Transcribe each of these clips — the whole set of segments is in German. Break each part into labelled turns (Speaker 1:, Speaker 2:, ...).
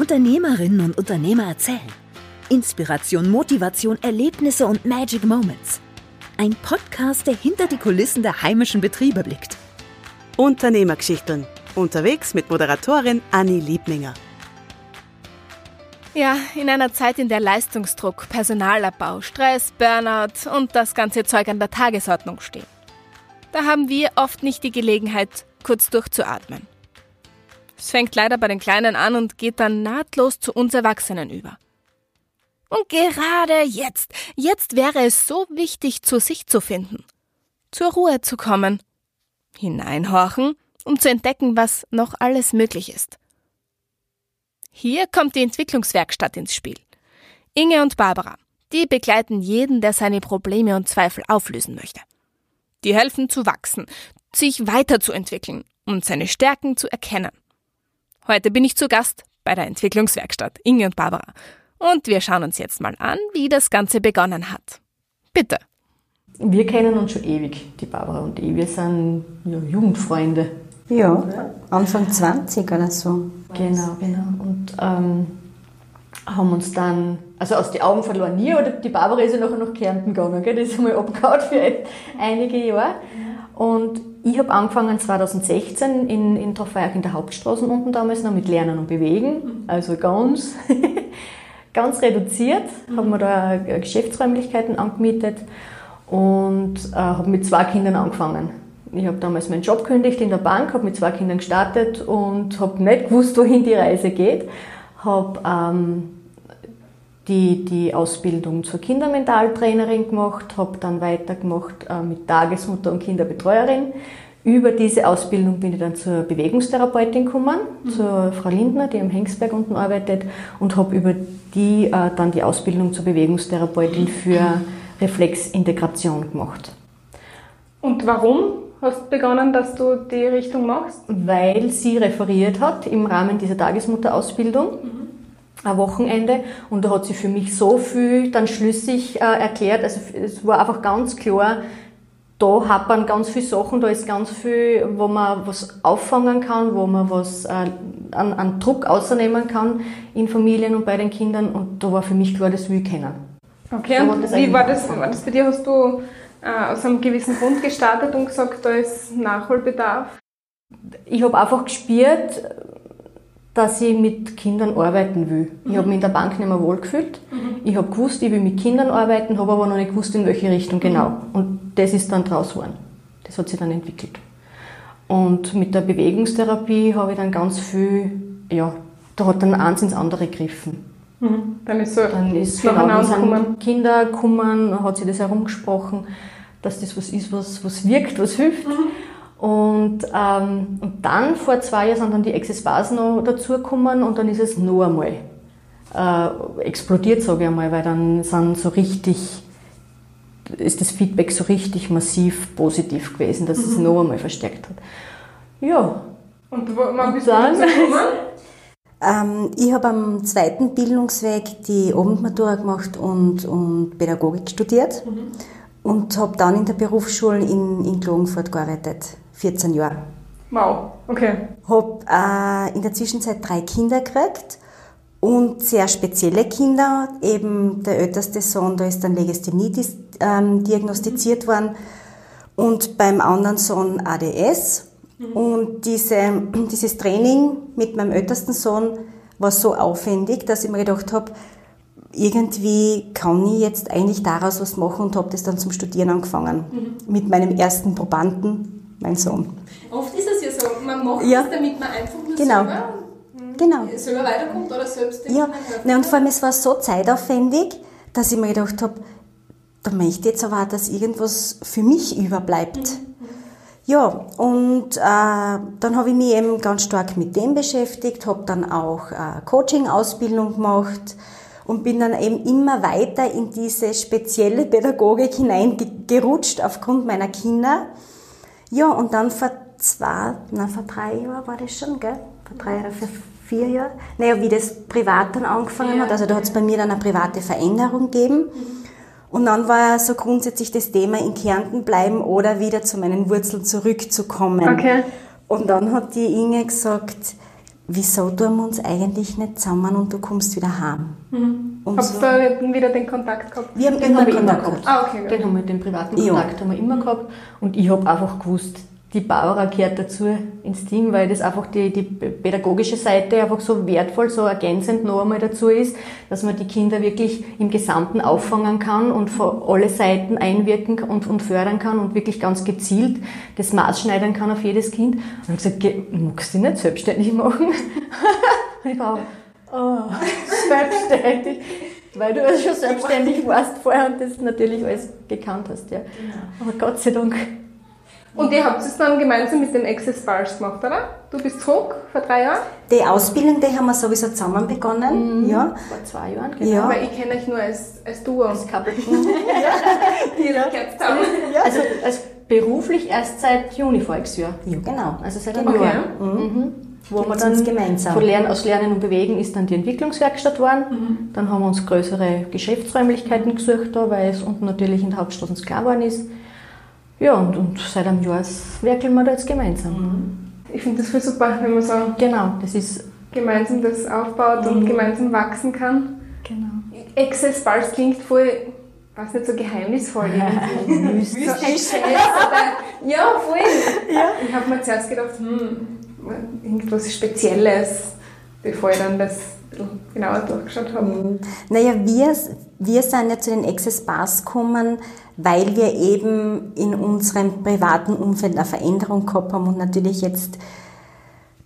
Speaker 1: Unternehmerinnen und Unternehmer erzählen. Inspiration, Motivation, Erlebnisse und Magic Moments. Ein Podcast, der hinter die Kulissen der heimischen Betriebe blickt.
Speaker 2: Unternehmergeschichten. Unterwegs mit Moderatorin Anni Liebninger.
Speaker 3: Ja, in einer Zeit, in der Leistungsdruck, Personalabbau, Stress, Burnout und das ganze Zeug an der Tagesordnung stehen. Da haben wir oft nicht die Gelegenheit, kurz durchzuatmen. Es fängt leider bei den Kleinen an und geht dann nahtlos zu uns Erwachsenen über. Und gerade jetzt, jetzt wäre es so wichtig, zu sich zu finden, zur Ruhe zu kommen, hineinhorchen, um zu entdecken, was noch alles möglich ist. Hier kommt die Entwicklungswerkstatt ins Spiel. Inge und Barbara, die begleiten jeden, der seine Probleme und Zweifel auflösen möchte. Die helfen zu wachsen, sich weiterzuentwickeln und seine Stärken zu erkennen. Heute bin ich zu Gast bei der Entwicklungswerkstatt Inge und Barbara und wir schauen uns jetzt mal an, wie das Ganze begonnen hat. Bitte.
Speaker 4: Wir kennen uns schon ewig, die Barbara und ich. Wir sind ja, Jugendfreunde.
Speaker 5: Ja, Anfang 20 oder so.
Speaker 4: Genau, genau. Und ähm, haben uns dann, also aus den Augen verloren nie, oder die Barbara ist ja nachher nach Kärnten gegangen, gell? die ist einmal abgehauen für einige Jahre. Und ich habe angefangen 2016 in, in Trofeiach in der Hauptstraße unten damals noch mit Lernen und Bewegen, also ganz, ganz reduziert, mhm. haben wir da Geschäftsräumlichkeiten angemietet und äh, habe mit zwei Kindern angefangen ich habe damals meinen Job gekündigt in der Bank, habe mit zwei Kindern gestartet und habe nicht gewusst, wohin die Reise geht. Habe ähm, die, die Ausbildung zur Kindermentaltrainerin gemacht, habe dann weitergemacht äh, mit Tagesmutter und Kinderbetreuerin. Über diese Ausbildung bin ich dann zur Bewegungstherapeutin gekommen, mhm. zur Frau Lindner, die am Hengsberg unten arbeitet, und habe über die äh, dann die Ausbildung zur Bewegungstherapeutin für Reflexintegration gemacht.
Speaker 3: Und warum hast begonnen, dass du die Richtung machst?
Speaker 4: Weil sie referiert hat im Rahmen dieser Tagesmutterausbildung. Mhm. Ein Wochenende und da hat sie für mich so viel dann schlüssig äh, erklärt. Also es war einfach ganz klar, da hat man ganz viele Sachen, da ist ganz viel, wo man was auffangen kann, wo man was äh, an, an Druck außernehmen kann in Familien und bei den Kindern und da war für mich klar, das will ich kennen.
Speaker 3: Okay, so und wie war das, war das bei dir? Hast du äh, aus einem gewissen Grund gestartet und gesagt, da ist Nachholbedarf?
Speaker 4: Ich habe einfach gespürt, dass ich mit Kindern arbeiten will. Ich habe mich in der Bank nicht mehr wohlgefühlt. Mhm. Ich habe gewusst, ich will mit Kindern arbeiten, habe aber noch nicht gewusst, in welche Richtung genau. Und das ist dann draus geworden. Das hat sich dann entwickelt. Und mit der Bewegungstherapie habe ich dann ganz viel, ja, da hat dann eins ins andere gegriffen.
Speaker 3: Mhm. Dann ist so
Speaker 4: dann ist genau, dann Kinder gekommen, hat sich das herumgesprochen, dass das was ist, was, was wirkt, was hilft. Mhm. Und, ähm, und dann vor zwei Jahren sind dann die Access Bars noch dazugekommen und dann ist es noch einmal äh, explodiert, sage ich einmal, weil dann sind so richtig, ist das Feedback so richtig massiv positiv gewesen, dass mhm. es noch einmal verstärkt hat. Ja.
Speaker 3: Und wann bist du dazu?
Speaker 5: Ähm, ich habe am zweiten Bildungsweg die Abendmatura gemacht und, und Pädagogik studiert mhm. und habe dann in der Berufsschule in, in Klagenfurt gearbeitet, 14 Jahre.
Speaker 3: Wow, okay.
Speaker 5: Habe äh, in der Zwischenzeit drei Kinder gekriegt und sehr spezielle Kinder. Eben der älteste Sohn, da ist dann Legasthenie ähm, diagnostiziert mhm. worden und beim anderen Sohn ADS. Mhm. Und diese, dieses Training mit meinem ältesten Sohn war so aufwendig, dass ich mir gedacht habe, irgendwie kann ich jetzt eigentlich daraus was machen und habe das dann zum Studieren angefangen. Mhm. Mit meinem ersten Probanden, mein Sohn.
Speaker 3: Oft ist es ja so, man macht ja. das, damit man einfach nur
Speaker 5: genau.
Speaker 3: selber,
Speaker 5: mhm. genau.
Speaker 3: selber weiterkommt oder selbst
Speaker 5: Ja, ne, und vor allem es war so zeitaufwendig, dass ich mir gedacht habe, da möchte ich jetzt aber auch, dass irgendwas für mich überbleibt. Mhm. Ja, und äh, dann habe ich mich eben ganz stark mit dem beschäftigt, habe dann auch äh, Coaching-Ausbildung gemacht und bin dann eben immer weiter in diese spezielle Pädagogik hineingerutscht aufgrund meiner Kinder. Ja, und dann vor zwei, na, vor drei Jahren war das schon, gell? Vor drei oder vor vier Jahren. Naja, wie das privat dann angefangen ja. hat, also da hat es bei mir dann eine private Veränderung gegeben. Mhm. Und dann war so grundsätzlich das Thema in Kärnten bleiben oder wieder zu meinen Wurzeln zurückzukommen.
Speaker 3: Okay.
Speaker 5: Und dann hat die Inge gesagt, wieso tun wir uns eigentlich nicht zusammen und du kommst wieder heim?
Speaker 3: Mhm.
Speaker 5: Und
Speaker 3: Habt
Speaker 5: so-
Speaker 3: ihr da wieder den Kontakt gehabt?
Speaker 5: Wir haben
Speaker 4: Den
Speaker 5: immer
Speaker 4: haben wir immer
Speaker 5: Kontakt
Speaker 4: gehabt.
Speaker 5: gehabt.
Speaker 3: Ah, okay.
Speaker 4: Den haben wir, den privaten
Speaker 5: Ja.
Speaker 4: Kontakt haben wir immer gehabt. Und ich habe einfach gewusst, die Barbara gehört dazu ins Team, weil das einfach die, die pädagogische Seite einfach so wertvoll, so ergänzend noch einmal dazu ist, dass man die Kinder wirklich im Gesamten auffangen kann und von alle Seiten einwirken und, und fördern kann und wirklich ganz gezielt das Maß schneidern kann auf jedes Kind. Und ich habe gesagt, "Geh, magst du nicht selbstständig machen? und ich war oh, selbstständig. Weil du ja schon selbstständig warst vorher und das natürlich alles gekannt hast, ja. Aber Gott sei Dank.
Speaker 3: Und ihr habt es dann gemeinsam mit den Access Bars gemacht, oder? Du bist zurück vor drei Jahren?
Speaker 5: Die Ausbildung, die haben wir sowieso zusammen begonnen. Ja.
Speaker 4: Vor zwei Jahren, genau.
Speaker 5: Ja.
Speaker 3: Aber ich kenne euch nur als, als Duo.
Speaker 4: Als Couple.
Speaker 3: Ihr kennt zusammen.
Speaker 4: Also als beruflich erst seit Juni voriges Jahr.
Speaker 5: ja, genau.
Speaker 4: Also seit einem
Speaker 3: Okay.
Speaker 4: Jahr. Mhm. Wo wir dann
Speaker 5: gemeinsam.
Speaker 4: von Lernen, aus Lernen und Bewegen ist dann die Entwicklungswerkstatt geworden.
Speaker 3: Mhm.
Speaker 4: Dann haben wir uns größere Geschäftsräumlichkeiten gesucht, da, weil es unten natürlich in der Hauptstraße uns klar geworden ist. Ja, und, und seit einem Jahr werkeln wir da jetzt gemeinsam.
Speaker 3: Mhm. Ich finde das voll super, wenn man so
Speaker 4: Genau, das ist
Speaker 3: gemeinsam das aufbaut und gemeinsam wachsen kann.
Speaker 4: genau.
Speaker 3: Access Bars klingt voll, weiß nicht, so geheimnisvoll irgendwie. so oder, ja, voll. Ich habe mir zuerst gedacht, hm, irgendwas Spezielles, bevor ich dann das genauer durchgeschaut habe.
Speaker 5: Naja, wir, wir sind ja zu den Access Bars gekommen, weil wir eben in unserem privaten Umfeld eine Veränderung gehabt haben und natürlich jetzt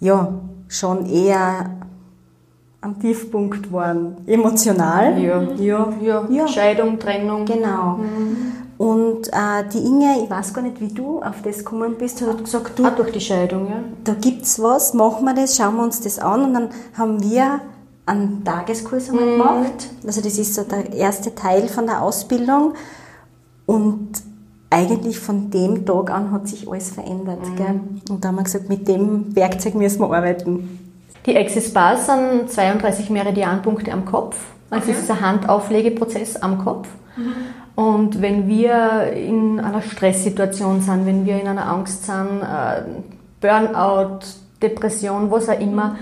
Speaker 5: ja schon eher am Tiefpunkt waren, emotional.
Speaker 4: Ja, ja, ja.
Speaker 5: Ja.
Speaker 4: Scheidung, Trennung.
Speaker 5: Genau. Und äh, die Inge, ich weiß gar nicht, wie du auf das gekommen bist, hat gesagt, du,
Speaker 4: Auch durch die Scheidung, ja.
Speaker 5: da gibt's was, machen wir das, schauen wir uns das an und dann haben wir einen Tageskurs einmal gemacht. Also das ist so der erste Teil von der Ausbildung und eigentlich von dem Tag an hat sich alles verändert. Gell? Und da haben wir gesagt, mit dem Werkzeug müssen wir arbeiten.
Speaker 4: Die Access Bars sind 32 Meridianpunkte am Kopf. Also es ist ein Handauflegeprozess am Kopf. Und wenn wir in einer Stresssituation sind, wenn wir in einer Angst sind, äh, Burnout, Depression, was auch immer,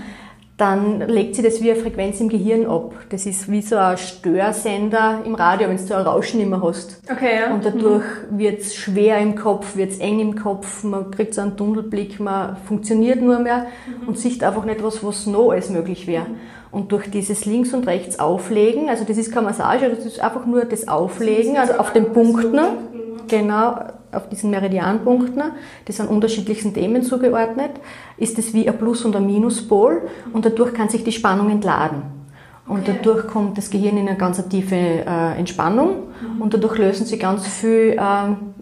Speaker 4: dann legt sich das wie eine Frequenz im Gehirn ab. Das ist wie so ein Störsender im Radio, wenn du so ein Rauschen immer hast.
Speaker 3: Okay, ja.
Speaker 4: Und dadurch wird's schwer im Kopf, wird's eng im Kopf, man kriegt so einen Tunnelblick, man funktioniert nur mehr und sieht einfach nicht was, was noch alles möglich wäre. Und durch dieses links und rechts Auflegen, also das ist keine Massage, das ist einfach nur das Auflegen, also auf den Punkten, genau, auf diesen Meridianpunkten, die sind unterschiedlichsten Themen zugeordnet, ist es wie ein Plus- und ein Minuspol und dadurch kann sich die Spannung entladen. Und dadurch kommt das Gehirn in eine ganz tiefe äh, Entspannung und dadurch lösen sie ganz viel,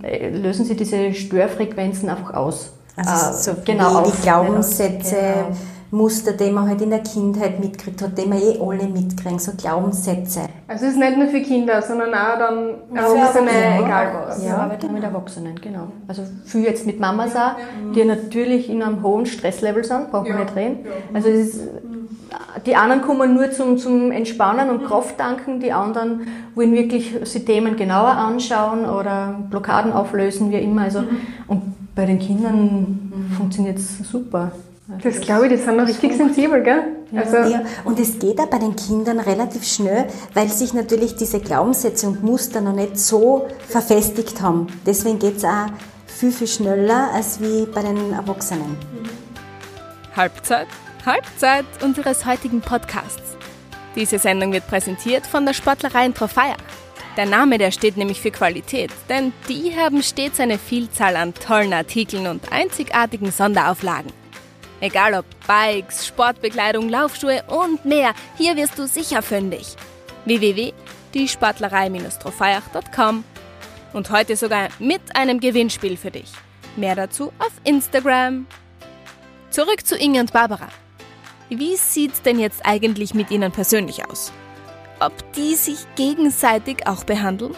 Speaker 4: äh, lösen sie diese Störfrequenzen einfach aus.
Speaker 5: Also
Speaker 4: Äh,
Speaker 5: so
Speaker 4: genau,
Speaker 5: die Glaubenssätze,
Speaker 4: Genau.
Speaker 5: Muster, die man halt in der Kindheit mitgekriegt hat, die wir eh alle mitkriegen, so Glaubenssätze.
Speaker 3: Also es ist nicht nur für Kinder, sondern auch dann
Speaker 4: Für
Speaker 3: Erwachsene,
Speaker 4: Erwachsene,
Speaker 3: egal was.
Speaker 4: Ja, arbeite mit Erwachsenen, genau. Also viel jetzt mit Mamas auch, die natürlich in einem hohen Stresslevel sind, brauchen wir
Speaker 3: Ja.
Speaker 4: nicht reden. Also es ist, die anderen kommen nur zum, zum Entspannen und Kraft tanken, die anderen wollen wirklich sich Themen genauer anschauen oder Blockaden auflösen, wie immer. Also, und bei den Kindern funktioniert es super. Also
Speaker 3: Das glaube ich, die sind noch richtig sensibel, gell? Also,
Speaker 5: Ja, und es geht auch bei den Kindern relativ schnell, weil sich natürlich diese Glaubenssätze und Muster noch nicht so verfestigt haben. Deswegen geht es auch viel, viel schneller als wie bei den Erwachsenen.
Speaker 3: Halbzeit, Halbzeit unseres heutigen Podcasts. Diese Sendung wird präsentiert von der Sportlerei in Trofeier. Der Name, der steht nämlich für Qualität, denn die haben stets eine Vielzahl an tollen Artikeln und einzigartigen Sonderauflagen. Egal ob Bikes, Sportbekleidung, Laufschuhe und mehr, hier wirst du sicher fündig. www.diesportlerei-trofeiach.com und heute sogar mit einem Gewinnspiel für dich. Mehr dazu auf Instagram. Zurück zu Inge und Barbara. Wie sieht's denn jetzt eigentlich mit ihnen persönlich aus? Ob die sich gegenseitig auch behandeln?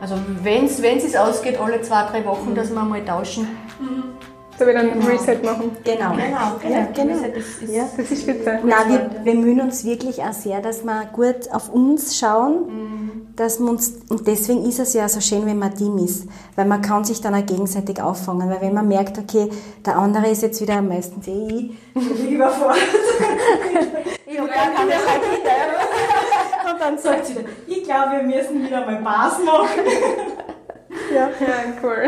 Speaker 4: Also wenn es ausgeht, alle zwei, drei Wochen, dass wir mal tauschen.
Speaker 3: So wir dann ein Reset machen.
Speaker 5: Genau.
Speaker 4: Genau,
Speaker 5: Ja, genau.
Speaker 4: Das ist,
Speaker 5: Ja.
Speaker 3: Das ist spitze.
Speaker 5: Nein, wir bemühen uns wirklich auch sehr, dass wir gut auf uns schauen, dass man uns, und deswegen ist es ja so schön, wenn man Team ist, weil man kann sich dann auch gegenseitig auffangen, weil wenn man merkt, okay, der andere ist jetzt wieder meistens eh ich, überfordert. ich habe gar keine Kinder. Und dann sagt sie, ich glaube, wir müssen wieder mal Spaß machen.
Speaker 3: Ja. ja, cool.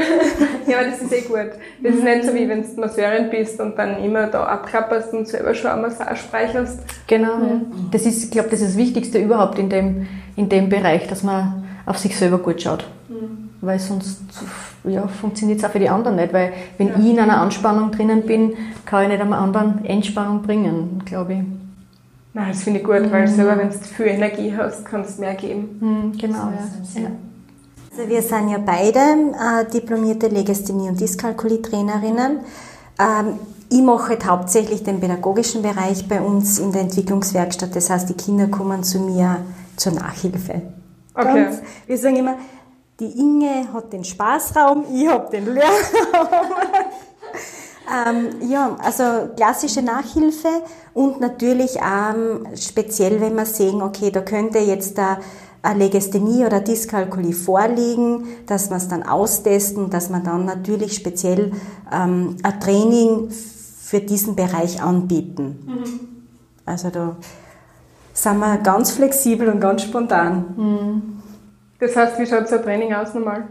Speaker 3: Ja, aber das ist eh gut. Das ist nicht so wie wenn du Masseurin bist und dann immer da abklapperst und selber schon eine Massage speicherst.
Speaker 4: Genau. Mhm. Das ist, ich glaube, das ist das Wichtigste überhaupt in dem, in dem Bereich, dass man auf sich selber gut schaut. Mhm. Weil sonst ja, funktioniert es auch für die anderen nicht. Weil wenn ja. ich in einer Anspannung drinnen bin, kann ich nicht einem anderen Entspannung bringen, glaube ich.
Speaker 3: Nein, das finde ich gut, weil mhm. selber, wenn du viel Energie hast, kannst du mehr geben.
Speaker 5: Mhm, genau, ja. ja. Also wir sind ja beide äh, diplomierte Legasthenie- und Dyskalkulie-Trainerinnen. Ähm, ich mache halt hauptsächlich den pädagogischen Bereich bei uns in der Entwicklungswerkstatt. Das heißt, die Kinder kommen zu mir zur Nachhilfe. Okay. Ganz, wir sagen immer, die Inge hat den Spaßraum, ich habe den Lehrraum. ähm, ja, also klassische Nachhilfe und natürlich ähm, speziell, wenn wir sehen, okay, da könnte jetzt der Legasthenie oder Dyskalkulie vorliegen, dass wir es dann austesten, dass wir dann natürlich speziell ähm, ein Training für diesen Bereich anbieten. Mhm. Also da sind wir ganz flexibel und ganz spontan. Mhm.
Speaker 3: Das heißt, wie schaut so ein Training aus normal?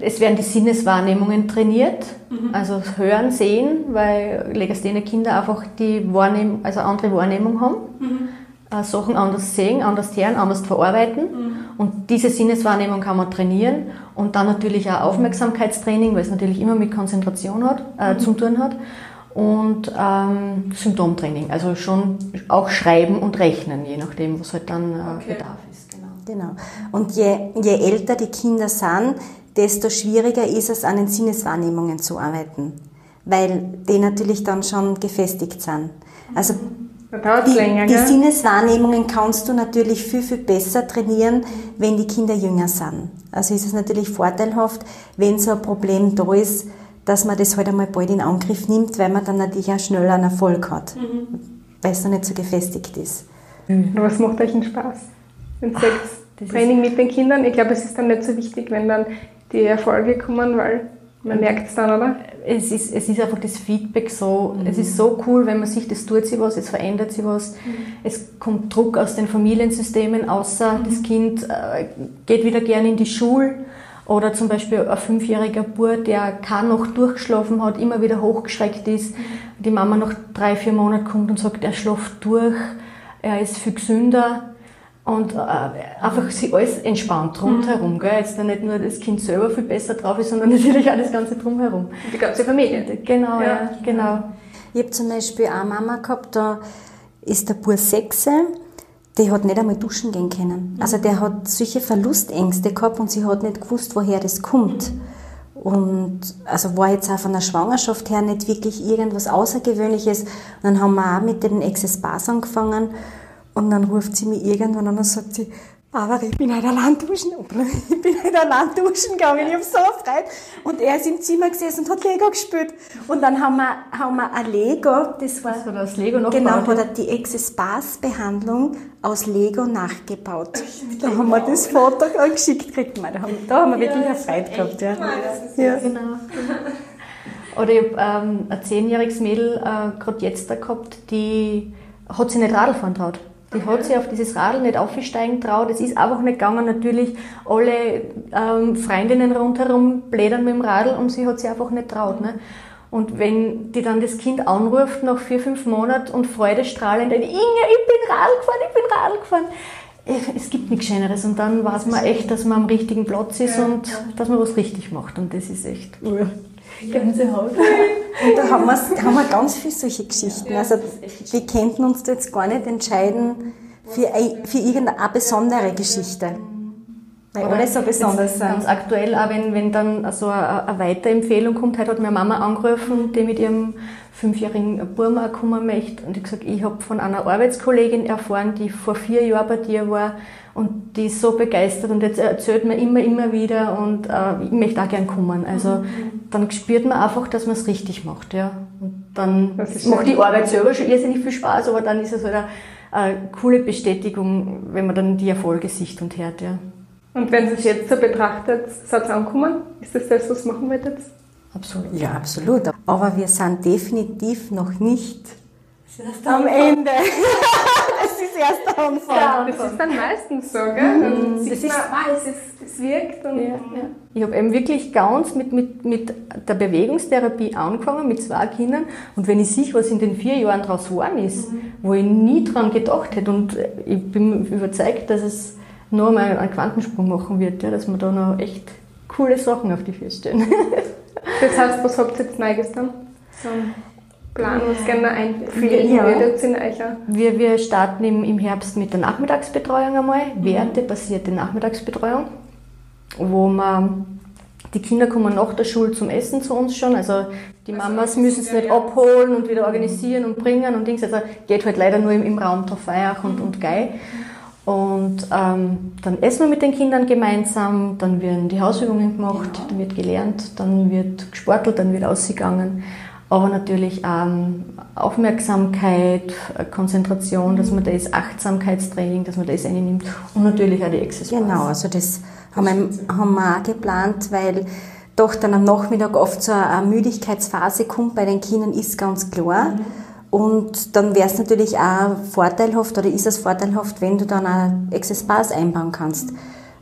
Speaker 4: Es werden die Sinneswahrnehmungen trainiert, mhm. also hören, sehen, weil Legasthene Kinder einfach die Wahrnehm also andere Wahrnehmung haben. Äh, Sachen anders sehen, anders hören, anders verarbeiten. Mhm. Und diese Sinneswahrnehmung kann man trainieren und dann natürlich auch Aufmerksamkeitstraining, weil es natürlich immer mit Konzentration hat, äh, mhm. zu tun hat. Und ähm, Symptomtraining, also schon auch Schreiben und Rechnen, je nachdem, was halt dann äh, okay. Bedarf ist.
Speaker 5: Genau. genau. Und je, je älter die Kinder sind, desto schwieriger ist es, an den Sinneswahrnehmungen zu arbeiten, weil die natürlich dann schon gefestigt sind. Also mhm die, länger, die Sinneswahrnehmungen kannst du natürlich viel, viel besser trainieren, wenn die Kinder jünger sind. Also ist es natürlich vorteilhaft, wenn so ein Problem da ist, dass man das halt einmal bald in Angriff nimmt, weil man dann natürlich auch schneller einen Erfolg hat, mhm. weil es noch nicht so gefestigt ist.
Speaker 3: Mhm. Was macht euch einen Spaß? Ein Training mit den Kindern? Ich glaube, es ist dann nicht so wichtig, wenn dann die Erfolge kommen, weil man merkt es dann, oder?
Speaker 4: Es ist, es ist einfach das Feedback so, mhm. es ist so cool, wenn man sieht, es tut sich was, es verändert sich was, mhm. es kommt Druck aus den Familiensystemen, außer mhm. das Kind äh, geht wieder gerne in die Schule oder zum Beispiel ein fünfjähriger Bub, der kaum noch durchgeschlafen hat, immer wieder hochgeschreckt ist, mhm. die Mama nach drei, vier Monaten kommt und sagt, er schläft durch, er ist viel gesünder und äh, einfach sich alles entspannt rundherum. Mhm. Gell? Jetzt nicht nur das Kind selber viel besser drauf ist, sondern natürlich auch das Ganze drumherum.
Speaker 3: Die ganze Familie.
Speaker 5: Genau, ja, ja genau. Ich habe zum Beispiel auch eine Mama gehabt, da ist der Bur Sechse, der hat nicht einmal duschen gehen können. Mhm. Also der hat solche Verlustängste gehabt und sie hat nicht gewusst, woher das kommt. Und also war jetzt auch von der Schwangerschaft her nicht wirklich irgendwas Außergewöhnliches. Und dann haben wir auch mit den Access Bars angefangen und dann ruft sie mich irgendwann an und sagt sie, aber ich bin heute allein duschen. Ich bin heute allein duschen gegangen. Ich habe so gefreut. Und er ist im Zimmer gesessen und hat Lego gespielt. Und dann haben wir, haben wir ein Lego, das war, das, das Lego noch genau, hat er die Access Bars Behandlung aus Lego nachgebaut. Da haben wir das Foto geschickt gekriegt. Da haben, da haben wir wirklich ja, eine Freude gehabt. Ja.
Speaker 4: ja. Genau. Oder ich habe ähm, ein zehnjähriges Mädel äh, gerade jetzt da gehabt, die hat sich nicht Radl fahren traut. Die hat sich auf dieses Radl nicht aufsteigen traut. Es ist einfach nicht gegangen. Natürlich alle ähm, Freundinnen rundherum blädern mit dem Radl und sie hat sich einfach nicht traut. Ne? Und wenn die dann das Kind anruft nach vier, fünf Monaten und freudestrahlend, Inge, ich bin Radl gefahren, ich bin Radl gefahren. Es gibt nichts Schöneres und dann weiß man echt, dass man am richtigen Platz ist ja, und ja. dass man was richtig macht und das ist echt. Ja.
Speaker 5: Gänsehaut. Und da haben, haben wir ganz viele solche Geschichten. Also wir könnten uns da jetzt gar nicht entscheiden für, für irgendeine besondere Geschichte.
Speaker 4: Weil Oder alle so besonders sind. Ganz aktuell, auch wenn, wenn dann so eine, eine Weiterempfehlung kommt, heute hat meine Mama angerufen, die mit ihrem fünfjährigen Burma kommen möchte. Und ich gesagt, ich habe von einer Arbeitskollegin erfahren, die vor vier Jahren bei dir war und die ist so begeistert und jetzt erzählt mir immer, immer wieder und äh, ich möchte auch gern kommen. Also mhm. Dann spürt man einfach, dass man es richtig macht. Ja. Und dann macht die Arbeit selber schon irrsinnig viel Spaß, aber dann ist es halt eine coole Bestätigung, wenn man dann die Erfolge sieht und hört. Ja.
Speaker 3: Und wenn Sie es jetzt so betrachtet, seid ihr angekommen? Ist das das, was machen wolltet?
Speaker 4: Absolut.
Speaker 5: Ja, absolut. Aber wir sind definitiv noch nicht am Ende. das ist erst der Anfang.
Speaker 3: Das ist dann meistens so, gell? Sieht
Speaker 4: das
Speaker 3: man,
Speaker 4: ist-
Speaker 3: ah, es, ist, es wirkt. Und,
Speaker 4: Ja, ja. Ich habe eben wirklich ganz mit, mit, mit der Bewegungstherapie angefangen, mit zwei Kindern. Und wenn ich sehe, was in den vier Jahren daraus geworden ist, wo ich nie dran gedacht hätte, und ich bin überzeugt, dass es noch mal einen Quantensprung machen wird, ja, dass wir da noch echt coole Sachen auf die Füße stellen.
Speaker 3: Das heißt, was habt ihr jetzt Neues dann? So ein Plan, was gerne einführen
Speaker 4: Ja.
Speaker 3: würdet in euch?
Speaker 4: Wir, wir starten im, im Herbst mit der Nachmittagsbetreuung einmal, wertebasierte Nachmittagsbetreuung, wo man, die Kinder kommen nach der Schule zum Essen zu uns schon, also die Mamas müssen es nicht abholen und wieder organisieren und bringen und Dings, also geht halt leider nur im, im Raum Trofeiach und, und Gei. Und ähm, dann essen wir mit den Kindern gemeinsam, dann werden die Hausübungen gemacht, dann wird gelernt, dann wird gesportelt, dann wird ausgegangen. Aber natürlich ähm, Aufmerksamkeit, Konzentration, dass man das Achtsamkeitstraining, dass man das einnimmt und natürlich auch die Exercise.
Speaker 5: Genau, also das haben wir, haben wir auch geplant, weil doch dann am Nachmittag oft so eine Müdigkeitsphase kommt bei den Kindern, ist ganz klar. Und dann wäre es natürlich auch vorteilhaft oder ist es vorteilhaft, wenn du dann auch Access Bars einbauen kannst.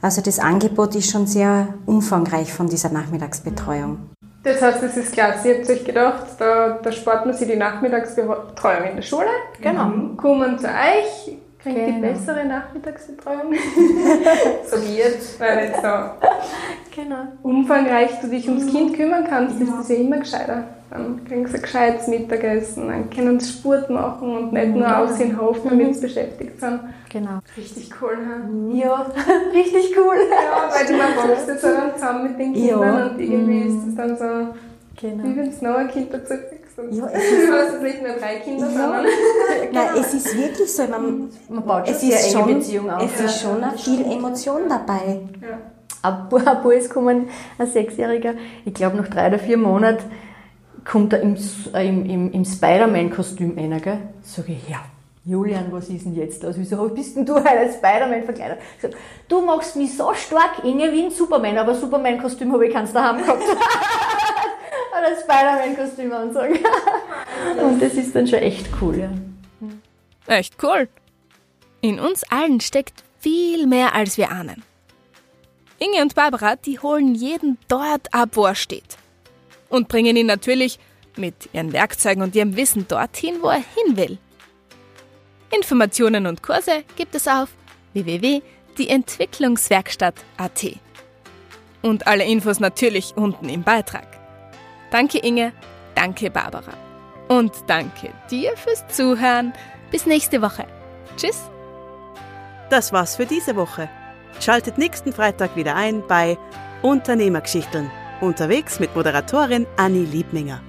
Speaker 5: Also das Angebot ist schon sehr umfangreich von dieser Nachmittagsbetreuung.
Speaker 3: Das heißt, es ist klasse. Ihr habt euch gedacht, da, da spart man sich die Nachmittagsbetreuung in der Schule.
Speaker 4: Genau.
Speaker 3: Kommen zu euch, kriegt die
Speaker 4: Genau.
Speaker 3: bessere Nachmittagsbetreuung. so jetzt, weil so
Speaker 4: Genau.
Speaker 3: umfangreich du dich ums Kind kümmern kannst, ist das ja immer gescheiter. Dann kriegen sie ein gescheites Mittagessen, dann können sie Sport machen und nicht nur aus in den Hof, damit sie beschäftigt sind.
Speaker 4: Genau.
Speaker 3: Richtig cool, ha?
Speaker 4: Ja, richtig cool.
Speaker 3: Ja, weil du man wächst jetzt dann zusammen mit den Kindern
Speaker 5: Ja.
Speaker 3: und irgendwie ist das dann so,
Speaker 4: Genau.
Speaker 3: wie wenn du noch ein Kind dazu kriegst. Und
Speaker 5: Ja,
Speaker 3: du
Speaker 5: es
Speaker 3: hast jetzt nicht nur drei Kinder, sondern
Speaker 5: Nein, es ist wirklich so, man,
Speaker 4: Man baut schon
Speaker 5: es
Speaker 4: sehr
Speaker 5: ist
Speaker 4: enge
Speaker 5: schon,
Speaker 4: Beziehung auf.
Speaker 5: es ist schon viel Emotion dabei.
Speaker 3: ja.
Speaker 4: Ein paar ist gekommen, ein Sechsjähriger, ich glaube nach drei oder vier Monaten, kommt er im, äh, im, im, im Spider-Man-Kostüm rein, gell? Sag ich, ja, Julian, was ist denn jetzt los? Wieso bist denn du heute Spider-Man verkleidet? Sag, du machst mich so stark, Inge, wie ein Superman, aber Superman-Kostüm habe ich keins daheim gehabt. Ein Spider-Man-Kostüm anzogen. Und das ist dann schon echt cool, ja.
Speaker 3: Echt cool. In uns allen steckt viel mehr, als wir ahnen. Inge und Barbara, die holen jeden dort ab, wo er steht. Und bringen ihn natürlich mit ihren Werkzeugen und ihrem Wissen dorthin, wo er hin will. Informationen und Kurse gibt es auf www.dieentwicklungswerkstatt.at. Und alle Infos natürlich unten im Beitrag. Danke Inge, danke Barbara. Und danke dir fürs Zuhören. Bis nächste Woche. Tschüss.
Speaker 2: Das war's für diese Woche. Schaltet nächsten Freitag wieder ein bei Unternehmergeschichten. Unterwegs mit Moderatorin Anni Liebminger.